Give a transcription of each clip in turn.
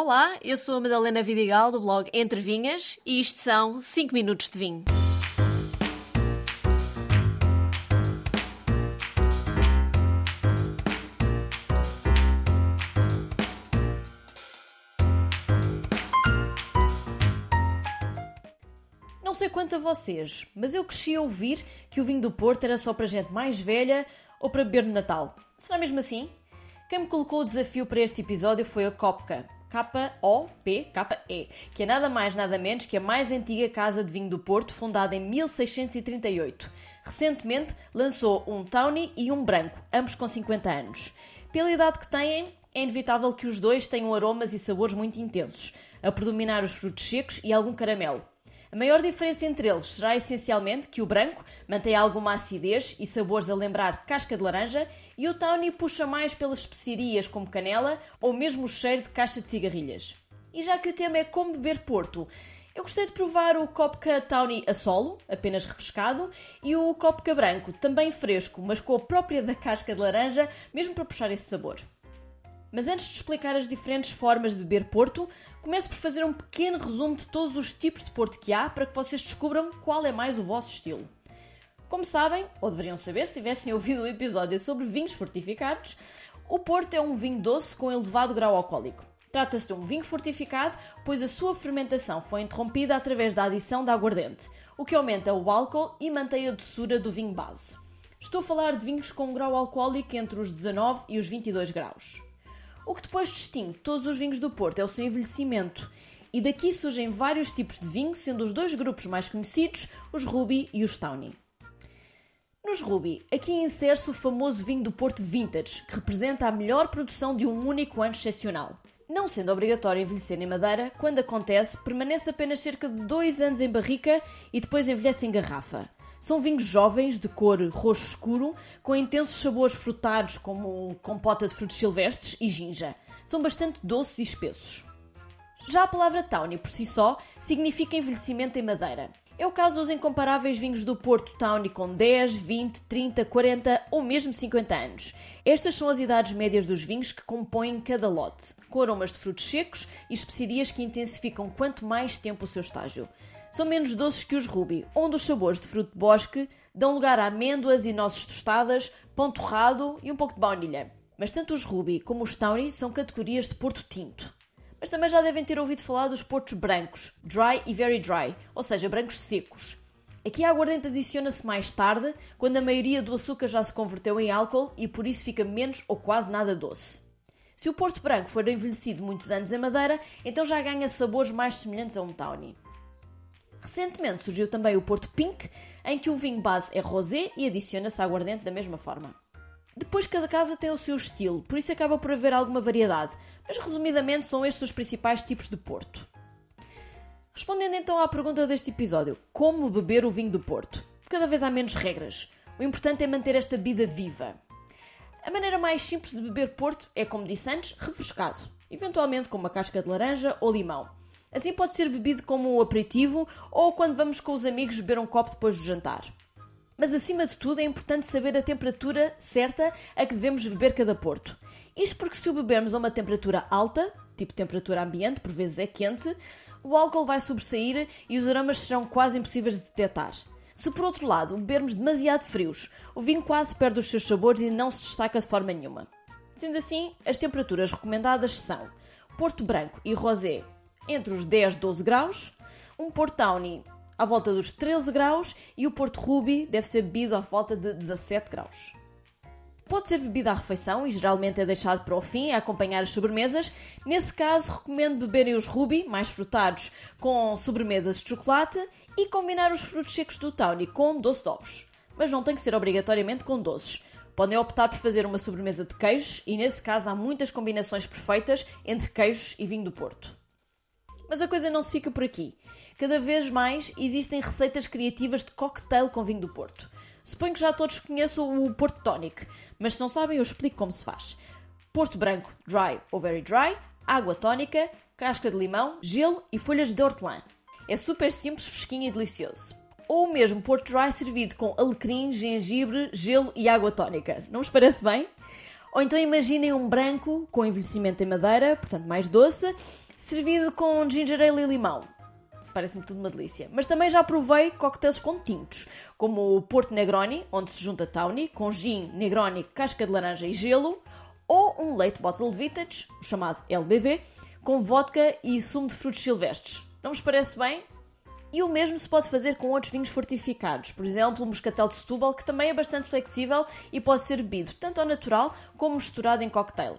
Olá, eu sou a Madalena Vidigal do blog Entre Vinhas e isto são 5 minutos de vinho. Não sei quanto a vocês, mas eu cresci a ouvir que o vinho do Porto era só para gente mais velha ou para beber no Natal. Será mesmo assim? Quem me colocou o desafio para este episódio foi a Copca, K-O-P-K-E, que é nada mais nada menos que a mais antiga casa de vinho do Porto, fundada em 1638. Recentemente lançou um Tawny e um branco, ambos com 50 anos. Pela idade que têm, é inevitável que os dois tenham aromas e sabores muito intensos, a predominar os frutos secos e algum caramelo. A maior diferença entre eles será essencialmente que o branco mantém alguma acidez e sabores a lembrar casca de laranja e o Tawny puxa mais pelas especiarias como canela ou mesmo o cheiro de caixa de cigarrilhas. E já que o tema é como beber Porto, eu gostei de provar o Copca Tawny a solo, apenas refrescado, e o Copca branco, também fresco, mas com a própria da casca de laranja, mesmo para puxar esse sabor. Mas antes de explicar as diferentes formas de beber Porto, começo por fazer um pequeno resumo de todos os tipos de Porto que há para que vocês descubram qual é mais o vosso estilo. Como sabem, ou deveriam saber se tivessem ouvido o episódio sobre vinhos fortificados, o Porto é um vinho doce com elevado grau alcoólico. Trata-se de um vinho fortificado, pois a sua fermentação foi interrompida através da adição de aguardente, o que aumenta o álcool e mantém a doçura do vinho base. Estou a falar de vinhos com um grau alcoólico entre os 19 e os 22 graus. O que depois distingue todos os vinhos do Porto é o seu envelhecimento. E daqui surgem vários tipos de vinho, sendo os dois grupos mais conhecidos os Ruby e os Tawny. Nos Ruby, aqui insere-se o famoso vinho do Porto Vintage, que representa a melhor produção de um único ano excepcional. Não sendo obrigatório envelhecer em madeira, quando acontece, permanece apenas cerca de 2 anos em barrica e depois envelhece em garrafa. São vinhos jovens, de cor roxo escuro, com intensos sabores frutados, como compota de frutos silvestres e ginja. São bastante doces e espessos. Já a palavra Tawny, por si só, significa envelhecimento em madeira. É o caso dos incomparáveis vinhos do Porto Tawny com 10, 20, 30, 40 ou mesmo 50 anos. Estas são as idades médias dos vinhos que compõem cada lote, com aromas de frutos secos e especiarias que intensificam quanto mais tempo o seu estágio. São menos doces que os Ruby, onde os sabores de fruto de bosque dão lugar a amêndoas e nozes tostadas, pão torrado e um pouco de baunilha. Mas tanto os Ruby como os Tawny são categorias de Porto Tinto. Mas também já devem ter ouvido falar dos portos brancos, dry e very dry, ou seja, brancos secos. Aqui a aguardente adiciona-se mais tarde, quando a maioria do açúcar já se converteu em álcool e por isso fica menos ou quase nada doce. Se o Porto Branco for envelhecido muitos anos em madeira, então já ganha sabores mais semelhantes a um Tawny. Recentemente surgiu também o Porto Pink, em que o vinho base é rosé e adiciona-se aguardente da mesma forma. Depois cada casa tem o seu estilo, por isso acaba por haver alguma variedade, mas resumidamente são estes os principais tipos de Porto. Respondendo então à pergunta deste episódio, como beber o vinho do Porto? Cada vez há menos regras. O importante é manter esta vida viva. A maneira mais simples de beber Porto é, como disse antes, refrescado, eventualmente com uma casca de laranja ou limão. Assim pode ser bebido como um aperitivo ou quando vamos com os amigos beber um copo depois do jantar. Mas acima de tudo é importante saber a temperatura certa a que devemos beber cada porto. Isto porque se o bebermos a uma temperatura alta, tipo temperatura ambiente, por vezes é quente, o álcool vai sobressair e os aromas serão quase impossíveis de detectar. Se por outro lado bebermos demasiado frios, o vinho quase perde os seus sabores e não se destaca de forma nenhuma. Sendo assim, as temperaturas recomendadas são Porto Branco e Rosé entre os 10 e 12 graus, um Porto Tawny à volta dos 13 graus e o Porto Ruby deve ser bebido à volta de 17 graus. Pode ser bebido à refeição e geralmente é deixado para o fim a acompanhar as sobremesas. Nesse caso, recomendo beberem os Ruby, mais frutados, com sobremesas de chocolate e combinar os frutos secos do Tawny com doce de ovos. Mas não tem que ser obrigatoriamente com doces. Podem optar por fazer uma sobremesa de queijos e nesse caso há muitas combinações perfeitas entre queijos e vinho do Porto. Mas a coisa não se fica por aqui. Cada vez mais existem receitas criativas de cocktail com vinho do Porto. Suponho que já todos conheçam o Porto Tonic, mas se não sabem eu explico como se faz. Porto branco, dry ou very dry, água tónica, casca de limão, gelo e folhas de hortelã. É super simples, fresquinho e delicioso. Ou mesmo Porto Dry servido com alecrim, gengibre, gelo e água tónica. Não vos parece bem? Ou então imaginem um branco com envelhecimento em madeira, portanto mais doce, servido com ginger ale e limão. Parece-me tudo uma delícia. Mas também já provei coquetéis com tintos, como o Porto Negroni, onde se junta Tawny, com gin, Negroni, casca de laranja e gelo, ou um leite bottle vintage, chamado LBV, com vodka e sumo de frutos silvestres. Não vos parece bem? E o mesmo se pode fazer com outros vinhos fortificados, por exemplo, o moscatel de Setúbal, que também é bastante flexível e pode ser bebido tanto ao natural como misturado em cocktail.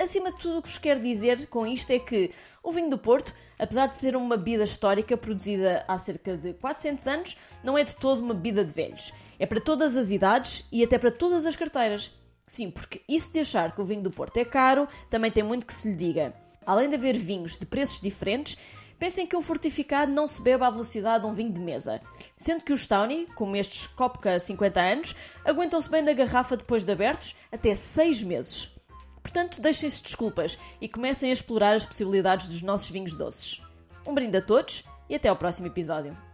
Acima de tudo, o que vos quero dizer com isto é que o vinho do Porto, apesar de ser uma bebida histórica produzida há cerca de 400 anos, não é de todo uma bebida de velhos. É para todas as idades e até para todas as carteiras. Sim, porque isso de achar que o vinho do Porto é caro, também tem muito que se lhe diga. Além de haver vinhos de preços diferentes, Pensem que um fortificado não se bebe à velocidade de um vinho de mesa, sendo que os Tawny, como estes Copca 50 anos, aguentam-se bem na garrafa depois de abertos até 6 meses. Portanto, deixem-se desculpas e comecem a explorar as possibilidades dos nossos vinhos doces. Um brinde a todos e até ao próximo episódio.